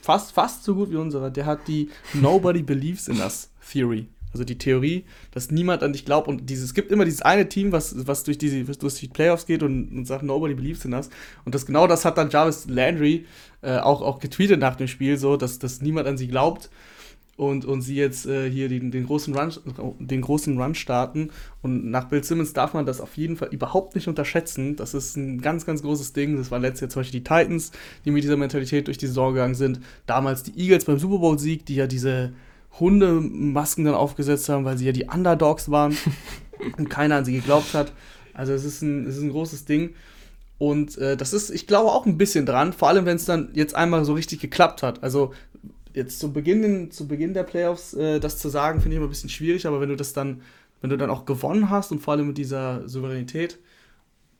fast, fast so gut wie unserer, der hat die Nobody Believes in Us Theory. Also die Theorie, dass niemand an dich glaubt. Und dieses, es gibt immer dieses eine Team, was, was, durch, diese, was durch die Playoffs geht und, und sagt, nobody believes in us. Und das genau das hat dann Jarvis Landry äh, auch, auch getweetet nach dem Spiel, so, dass, dass niemand an sie glaubt und, und sie jetzt äh, hier den, den, großen Run, den großen Run starten. Und nach Bill Simmons darf man das auf jeden Fall überhaupt nicht unterschätzen. Das ist ein ganz, ganz großes Ding. Das waren letztes Jahr zum Beispiel die Titans, die mit dieser Mentalität durch die Saison gegangen sind. Damals die Eagles beim Super Bowl-Sieg, die ja diese Hundemasken dann aufgesetzt haben, weil sie ja die Underdogs waren und keiner an sie geglaubt hat. Also es ist ein, es ist ein großes Ding. Und äh, das ist, ich glaube, auch ein bisschen dran, vor allem wenn es dann jetzt einmal so richtig geklappt hat. Also jetzt zu Beginn, zu Beginn der Playoffs äh, das zu sagen, finde ich immer ein bisschen schwierig, aber wenn du das dann, wenn du dann auch gewonnen hast und vor allem mit dieser Souveränität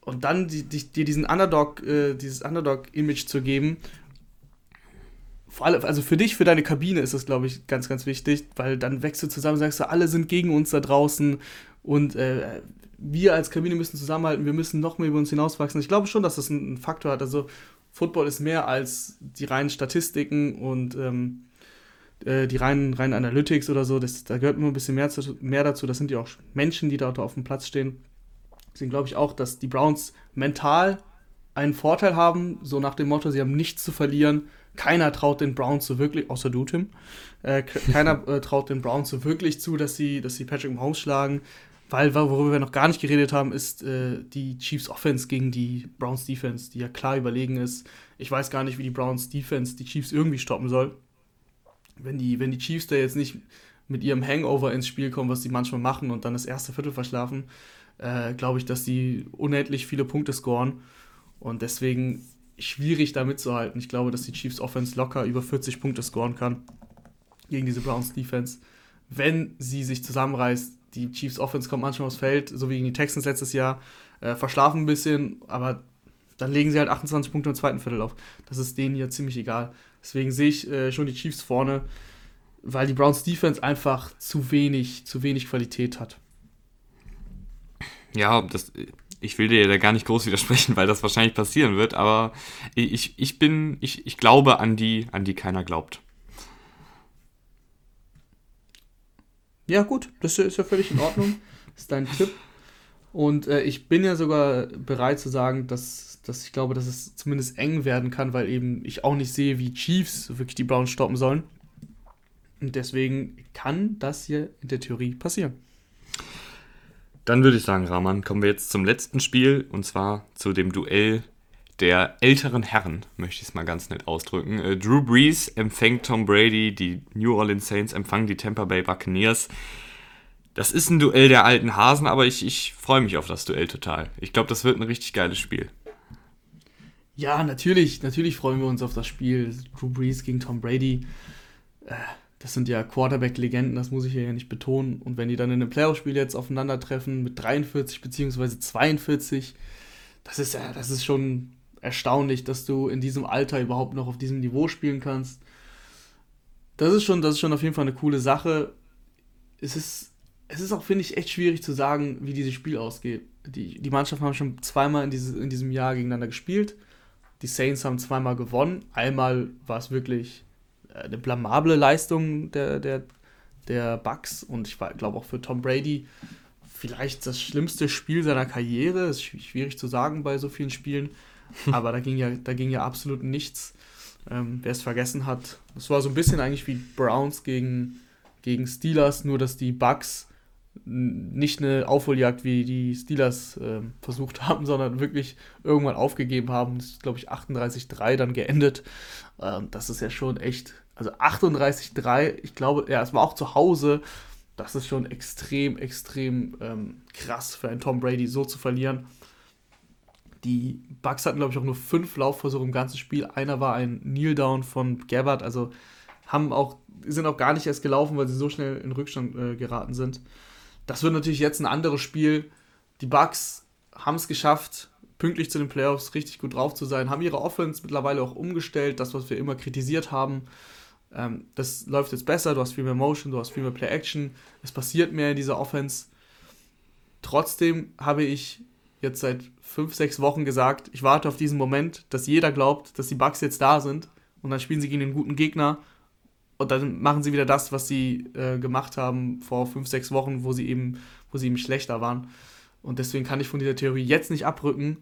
und dann die, die, dir diesen Underdog, äh, dieses Underdog-Image zu geben, vor allem, also für dich, für deine Kabine ist das, glaube ich, ganz, ganz wichtig, weil dann wächst du zusammen, sagst du, alle sind gegen uns da draußen und äh, wir als Kabine müssen zusammenhalten, wir müssen noch mehr über uns hinauswachsen. Ich glaube schon, dass das einen Faktor hat. Also Football ist mehr als die reinen Statistiken und ähm, äh, die reinen, reinen Analytics oder so. Das, da gehört nur ein bisschen mehr, zu, mehr dazu. Das sind ja auch Menschen, die dort auf dem Platz stehen. Deswegen glaube ich auch, dass die Browns mental einen Vorteil haben, so nach dem Motto, sie haben nichts zu verlieren. Keiner traut den Browns so wirklich, außer du, Tim, äh, keiner äh, traut den Browns so wirklich zu, dass sie, dass sie Patrick Mahomes schlagen. Weil, worüber wir noch gar nicht geredet haben, ist äh, die Chiefs Offense gegen die Browns Defense, die ja klar überlegen ist. Ich weiß gar nicht, wie die Browns Defense die Chiefs irgendwie stoppen soll. Wenn die, wenn die Chiefs da jetzt nicht mit ihrem Hangover ins Spiel kommen, was sie manchmal machen und dann das erste Viertel verschlafen, äh, glaube ich, dass die unendlich viele Punkte scoren. Und deswegen schwierig da mitzuhalten. Ich glaube, dass die Chiefs Offense locker über 40 Punkte scoren kann gegen diese Browns Defense, wenn sie sich zusammenreißt die Chiefs Offense kommt manchmal aufs Feld, so wie gegen die Texans letztes Jahr, äh, verschlafen ein bisschen, aber dann legen sie halt 28 Punkte im zweiten Viertel auf. Das ist denen ja ziemlich egal. Deswegen sehe ich äh, schon die Chiefs vorne, weil die Browns Defense einfach zu wenig, zu wenig Qualität hat. Ja, das, ich will dir da gar nicht groß widersprechen, weil das wahrscheinlich passieren wird, aber ich, ich bin, ich, ich glaube an die, an die keiner glaubt. Ja, gut, das ist ja völlig in Ordnung. Das ist dein Tipp. Und äh, ich bin ja sogar bereit zu sagen, dass, dass ich glaube, dass es zumindest eng werden kann, weil eben ich auch nicht sehe, wie Chiefs wirklich die Browns stoppen sollen. Und deswegen kann das hier in der Theorie passieren. Dann würde ich sagen, Rahman, kommen wir jetzt zum letzten Spiel und zwar zu dem Duell der älteren Herren, möchte ich es mal ganz nett ausdrücken. Äh, Drew Brees empfängt Tom Brady, die New Orleans Saints empfangen die Tampa Bay Buccaneers. Das ist ein Duell der alten Hasen, aber ich, ich freue mich auf das Duell total. Ich glaube, das wird ein richtig geiles Spiel. Ja, natürlich, natürlich freuen wir uns auf das Spiel. Drew Brees gegen Tom Brady. Äh, das sind ja Quarterback-Legenden, das muss ich ja nicht betonen. Und wenn die dann in einem Playoff-Spiel jetzt aufeinandertreffen mit 43 bzw. 42, das ist ja, das ist schon erstaunlich, dass du in diesem Alter überhaupt noch auf diesem Niveau spielen kannst. Das ist schon, das ist schon auf jeden Fall eine coole Sache. Es ist, es ist auch, finde ich, echt schwierig zu sagen, wie dieses Spiel ausgeht. Die, die Mannschaften haben schon zweimal in, diese, in diesem Jahr gegeneinander gespielt. Die Saints haben zweimal gewonnen. Einmal war es wirklich äh, eine blamable Leistung der, der, der Bucks und ich glaube auch für Tom Brady vielleicht das schlimmste Spiel seiner Karriere. Ist schwierig zu sagen bei so vielen Spielen. Aber da ging ja, da ging ja absolut nichts. Ähm, Wer es vergessen hat, es war so ein bisschen eigentlich wie Browns gegen, gegen Steelers, nur dass die Bucks nicht eine Aufholjagd wie die Steelers äh, versucht haben, sondern wirklich irgendwann aufgegeben haben. Das ist, glaube ich, 38-3 dann geendet. Ähm, das ist ja schon echt, also 38-3, ich glaube, ja, es war auch zu Hause. Das ist schon extrem, extrem ähm, krass für einen Tom Brady so zu verlieren. Die Bucks hatten, glaube ich, auch nur fünf Laufversuche im ganzen Spiel. Einer war ein Kneel-Down von Gabbard, also haben auch, sind auch gar nicht erst gelaufen, weil sie so schnell in Rückstand äh, geraten sind. Das wird natürlich jetzt ein anderes Spiel. Die Bucks haben es geschafft, pünktlich zu den Playoffs richtig gut drauf zu sein, haben ihre Offense mittlerweile auch umgestellt, das, was wir immer kritisiert haben. Ähm, das läuft jetzt besser, du hast viel mehr Motion, du hast viel mehr Play-Action, es passiert mehr in dieser Offense. Trotzdem habe ich jetzt seit fünf, sechs Wochen gesagt, ich warte auf diesen Moment, dass jeder glaubt, dass die Bugs jetzt da sind und dann spielen sie gegen den guten Gegner und dann machen sie wieder das, was sie äh, gemacht haben vor fünf, sechs Wochen, wo sie eben, wo sie eben schlechter waren. Und deswegen kann ich von dieser Theorie jetzt nicht abrücken,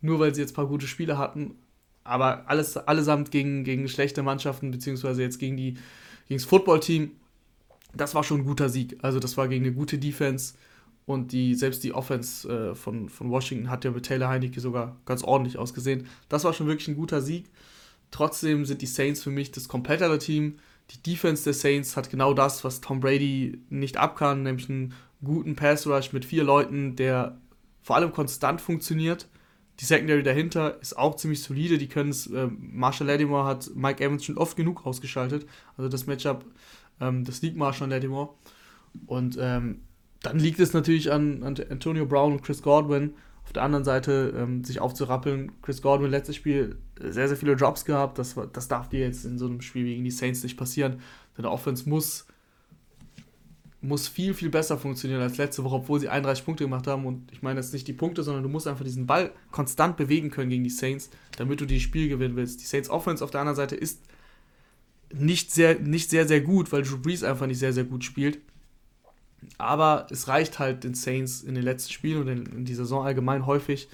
nur weil sie jetzt ein paar gute Spiele hatten. Aber alles, allesamt gegen, gegen schlechte Mannschaften, beziehungsweise jetzt gegen, die, gegen das Footballteam, das war schon ein guter Sieg. Also das war gegen eine gute Defense und die, selbst die Offense äh, von, von Washington hat ja mit Taylor Heinecke sogar ganz ordentlich ausgesehen. Das war schon wirklich ein guter Sieg. Trotzdem sind die Saints für mich das komplettere Team. Die Defense der Saints hat genau das, was Tom Brady nicht abkann, nämlich einen guten Pass Rush mit vier Leuten, der vor allem konstant funktioniert. Die Secondary dahinter ist auch ziemlich solide. Die können es. Äh, Marshall Lattimore hat Mike Evans schon oft genug ausgeschaltet. Also das Matchup, ähm, das liegt Marshall Lattimore. Und ähm, dann liegt es natürlich an, an, Antonio Brown und Chris Godwin. Auf der anderen Seite ähm, sich aufzurappeln. Chris Godwin letztes Spiel sehr, sehr viele Drops gehabt. Das, das darf dir jetzt in so einem Spiel gegen die Saints nicht passieren. Denn der Offense muss, muss viel, viel besser funktionieren als letzte Woche, obwohl sie 31 Punkte gemacht haben. Und ich meine jetzt nicht die Punkte, sondern du musst einfach diesen Ball konstant bewegen können gegen die Saints, damit du die Spiel gewinnen willst. Die Saints Offense auf der anderen Seite ist nicht sehr, nicht sehr, sehr gut, weil Drew Brees einfach nicht sehr, sehr gut spielt. Aber es reicht halt den Saints in den letzten Spielen und in, in die Saison allgemein häufig,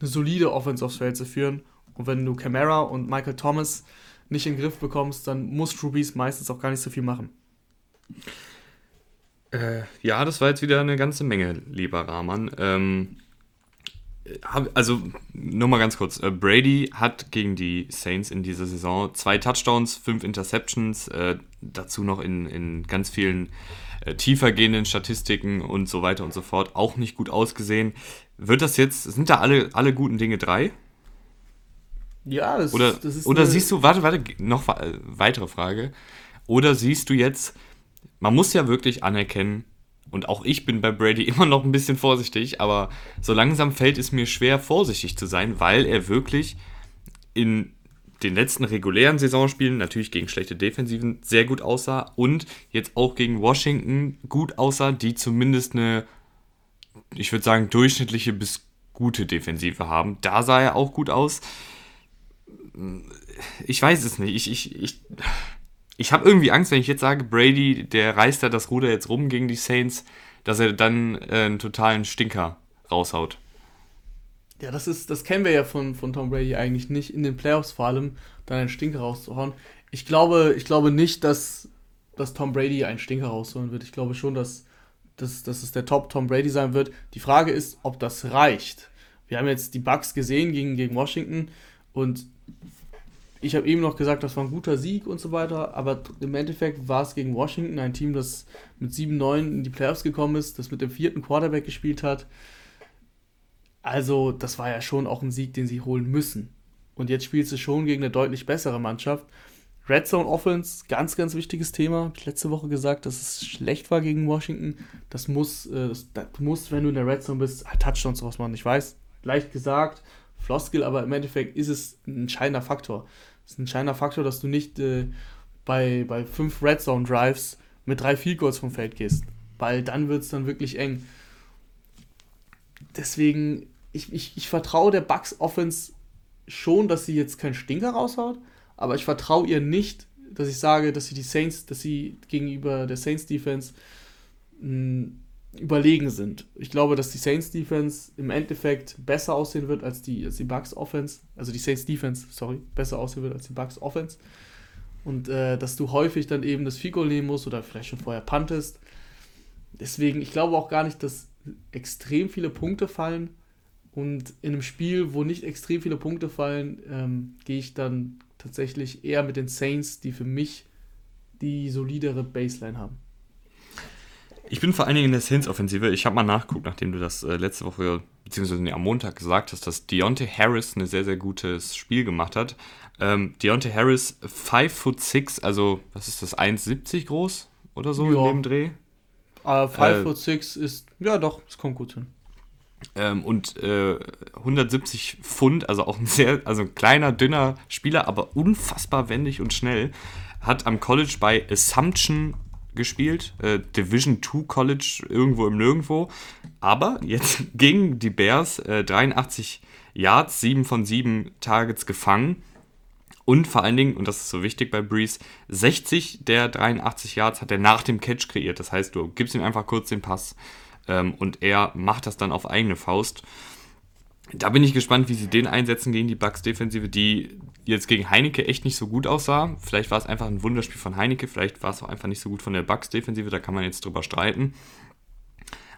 eine solide Offense aufs Feld zu führen. Und wenn du Camara und Michael Thomas nicht in den Griff bekommst, dann muss Brees meistens auch gar nicht so viel machen. Äh, ja, das war jetzt wieder eine ganze Menge, lieber Rahman. Ähm, also, nur mal ganz kurz. Äh, Brady hat gegen die Saints in dieser Saison zwei Touchdowns, fünf Interceptions, äh, dazu noch in, in ganz vielen äh, tiefer gehenden Statistiken und so weiter und so fort auch nicht gut ausgesehen. Wird das jetzt, sind da alle, alle guten Dinge drei? Ja, das, oder, das ist. Oder siehst du, warte, warte, noch äh, weitere Frage. Oder siehst du jetzt, man muss ja wirklich anerkennen, und auch ich bin bei Brady immer noch ein bisschen vorsichtig, aber so langsam fällt es mir schwer, vorsichtig zu sein, weil er wirklich in den letzten regulären Saisonspielen natürlich gegen schlechte Defensiven sehr gut aussah und jetzt auch gegen Washington gut aussah, die zumindest eine, ich würde sagen, durchschnittliche bis gute Defensive haben. Da sah er auch gut aus. Ich weiß es nicht. Ich, ich, ich, ich habe irgendwie Angst, wenn ich jetzt sage, Brady, der reißt da das Ruder jetzt rum gegen die Saints, dass er dann äh, einen totalen Stinker raushaut. Ja, das ist, das kennen wir ja von, von Tom Brady eigentlich nicht, in den Playoffs vor allem, dann einen Stinker rauszuhauen. Ich glaube, ich glaube nicht, dass, dass Tom Brady einen Stinker rausholen wird. Ich glaube schon, dass dass, dass es der Top Tom Brady sein wird. Die Frage ist, ob das reicht. Wir haben jetzt die Bucks gesehen gegen, gegen Washington und ich habe eben noch gesagt, das war ein guter Sieg und so weiter, aber im Endeffekt war es gegen Washington ein Team, das mit 7-9 in die Playoffs gekommen ist, das mit dem vierten Quarterback gespielt hat. Also, das war ja schon auch ein Sieg, den sie holen müssen. Und jetzt spielst du schon gegen eine deutlich bessere Mannschaft. Red Zone Offense, ganz, ganz wichtiges Thema. Hab ich letzte Woche gesagt, dass es schlecht war gegen Washington. Das muss, äh, das, muss wenn du in der Red Zone bist, Touchdowns was man nicht weiß. Leicht gesagt, Floskel, aber im Endeffekt ist es ein entscheidender Faktor. Es ist ein entscheidender Faktor, dass du nicht äh, bei, bei fünf Red Zone Drives mit drei Field Goals vom Feld gehst. Weil dann wird es dann wirklich eng. Deswegen, ich, ich, ich vertraue der Bucks Offense schon, dass sie jetzt keinen Stinker raushaut, aber ich vertraue ihr nicht, dass ich sage, dass sie die Saints, dass sie gegenüber der Saints Defense mh, überlegen sind. Ich glaube, dass die Saints Defense im Endeffekt besser aussehen wird als die, als die Bucks Offense, also die Saints Defense, sorry, besser aussehen wird als die Bucks Offense. Und äh, dass du häufig dann eben das Fico nehmen musst oder vielleicht schon vorher puntest. Deswegen, ich glaube auch gar nicht, dass extrem viele Punkte fallen. Und in einem Spiel, wo nicht extrem viele Punkte fallen, ähm, gehe ich dann tatsächlich eher mit den Saints, die für mich die solidere Baseline haben. Ich bin vor allen Dingen in der Saints-Offensive. Ich habe mal nachgeguckt, nachdem du das äh, letzte Woche, beziehungsweise nee, am Montag gesagt hast, dass Deontay Harris ein sehr, sehr gutes Spiel gemacht hat. Ähm, Deontay Harris, 5 foot 6, also was ist das, 1,70 groß oder so ja. in dem Dreh? 5 äh, foot 6 ist, ja doch, es kommt gut hin. Ähm, und äh, 170 Pfund, also auch ein sehr, also ein kleiner, dünner Spieler, aber unfassbar wendig und schnell, hat am College bei Assumption gespielt, äh, Division 2 College irgendwo im Nirgendwo. Aber jetzt gegen die Bears äh, 83 Yards, 7 von 7 Targets gefangen. Und vor allen Dingen, und das ist so wichtig bei Breeze, 60 der 83 Yards hat er nach dem Catch kreiert. Das heißt, du gibst ihm einfach kurz den Pass ähm, und er macht das dann auf eigene Faust. Da bin ich gespannt, wie sie den einsetzen gegen die Bucks-Defensive, die jetzt gegen Heineke echt nicht so gut aussah. Vielleicht war es einfach ein Wunderspiel von Heineke, vielleicht war es auch einfach nicht so gut von der Bucks-Defensive, da kann man jetzt drüber streiten.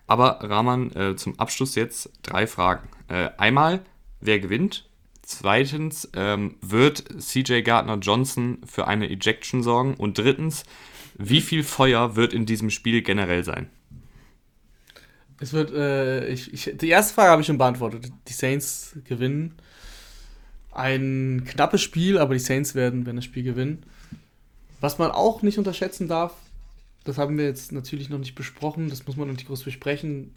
Aber Rahman, äh, zum Abschluss jetzt drei Fragen. Äh, einmal, wer gewinnt? Zweitens, ähm, wird CJ Gardner Johnson für eine Ejection sorgen? Und drittens, wie viel Feuer wird in diesem Spiel generell sein? Es wird, äh, ich, ich, die erste Frage habe ich schon beantwortet. Die Saints gewinnen. Ein knappes Spiel, aber die Saints werden, wenn das Spiel gewinnen. Was man auch nicht unterschätzen darf, das haben wir jetzt natürlich noch nicht besprochen, das muss man noch nicht groß besprechen.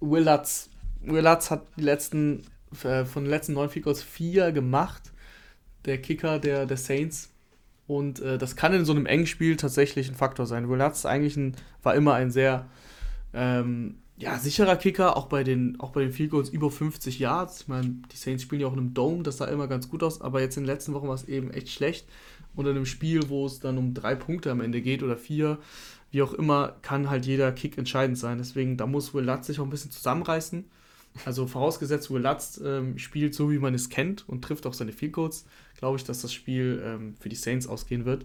Will Lutz, Will Lutz hat die letzten, von den letzten neun Field vier gemacht. Der Kicker der, der Saints. Und äh, das kann in so einem engen Spiel tatsächlich ein Faktor sein. Will Lutz eigentlich ein, war immer ein sehr ähm, ja, sicherer Kicker, auch bei den, auch bei den Field Goals über 50 Yards. Ich meine, die Saints spielen ja auch in einem Dome, das sah immer ganz gut aus, aber jetzt in den letzten Wochen war es eben echt schlecht. Und in einem Spiel, wo es dann um drei Punkte am Ende geht oder vier, wie auch immer, kann halt jeder Kick entscheidend sein. Deswegen, da muss Will Lutz sich auch ein bisschen zusammenreißen. Also vorausgesetzt, Will Lutz ähm, spielt so, wie man es kennt und trifft auch seine Field Goals, glaube ich, dass das Spiel ähm, für die Saints ausgehen wird.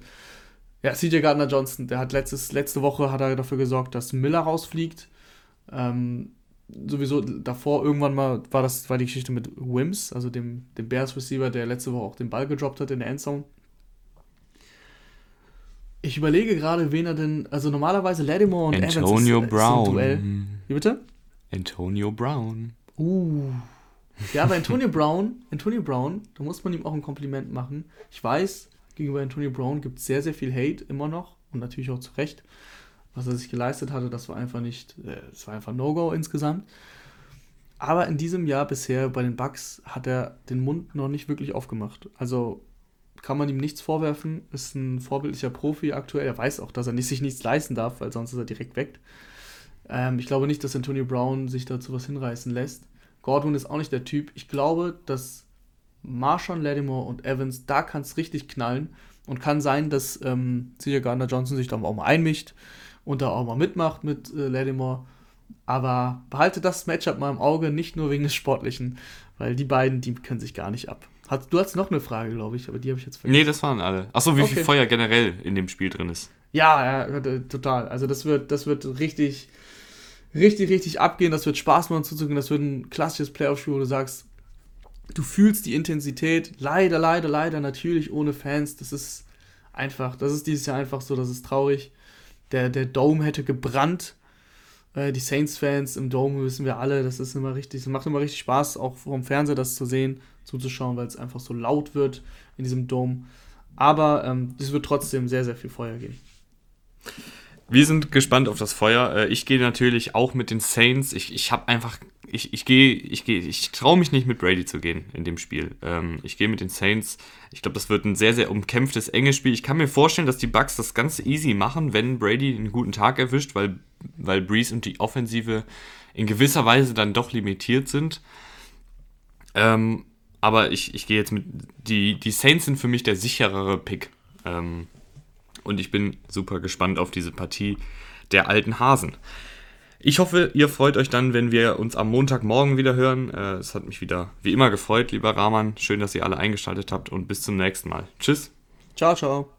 Ja, CJ Gardner Johnson, der hat letztes, letzte Woche hat er dafür gesorgt, dass Miller rausfliegt. Ähm, sowieso davor irgendwann mal war das war die Geschichte mit Wims, also dem, dem Bears Receiver, der letzte Woche auch den Ball gedroppt hat in der Endzone. Ich überlege gerade, wen er denn, also normalerweise Lattimore und Antonio Evans ist, Brown. Ist Duell. Wie bitte? Antonio Brown. Uh. Ja, aber Antonio Brown, Antonio Brown, da muss man ihm auch ein Kompliment machen. Ich weiß, gegenüber Antonio Brown gibt es sehr, sehr viel Hate immer noch und natürlich auch zu Recht was er sich geleistet hatte, das war einfach nicht, es äh, war einfach No-Go insgesamt. Aber in diesem Jahr bisher bei den Bucks hat er den Mund noch nicht wirklich aufgemacht. Also kann man ihm nichts vorwerfen, ist ein vorbildlicher Profi aktuell. Er weiß auch, dass er sich nichts leisten darf, weil sonst ist er direkt weg. Ähm, ich glaube nicht, dass Antonio Brown sich dazu was hinreißen lässt. Gordon ist auch nicht der Typ. Ich glaube, dass Marshawn Lattimore und Evans, da kann es richtig knallen. Und kann sein, dass ähm, CJ Gardner Johnson sich da auch mal einmischt und da auch mal mitmacht mit äh, Lattimore. Aber behalte das Matchup mal im Auge, nicht nur wegen des Sportlichen, weil die beiden, die können sich gar nicht ab. Hat, du hast noch eine Frage, glaube ich, aber die habe ich jetzt vergessen. Nee, das waren alle. Achso, wie okay. viel Feuer generell in dem Spiel drin ist. Ja, ja, total. Also das wird, das wird richtig, richtig, richtig abgehen. Das wird Spaß machen zuzugehen. Das wird ein klassisches Playoff-Spiel, wo du sagst, du fühlst die Intensität. Leider, leider, leider natürlich ohne Fans. Das ist einfach, das ist dieses Jahr einfach so, das ist traurig. Der, der Dome hätte gebrannt. Äh, die Saints-Fans im Dome wissen wir alle, das ist immer richtig, es macht immer richtig Spaß, auch vom Fernseher das zu sehen, zuzuschauen, weil es einfach so laut wird in diesem Dome. Aber ähm, es wird trotzdem sehr, sehr viel Feuer geben. Wir sind gespannt auf das Feuer. Äh, ich gehe natürlich auch mit den Saints. Ich, ich habe einfach, ich, ich gehe, ich gehe, ich traue mich nicht mit Brady zu gehen in dem Spiel. Ähm, ich gehe mit den Saints. Ich glaube, das wird ein sehr, sehr umkämpftes, enges Spiel. Ich kann mir vorstellen, dass die Bucks das ganz easy machen, wenn Brady einen guten Tag erwischt, weil, weil Breeze und die Offensive in gewisser Weise dann doch limitiert sind. Ähm, aber ich, ich gehe jetzt mit, die, die Saints sind für mich der sicherere Pick. Ähm, und ich bin super gespannt auf diese Partie der alten Hasen. Ich hoffe, ihr freut euch dann, wenn wir uns am Montagmorgen wieder hören. Äh, es hat mich wieder wie immer gefreut, lieber Rahman. Schön, dass ihr alle eingeschaltet habt und bis zum nächsten Mal. Tschüss. Ciao, ciao.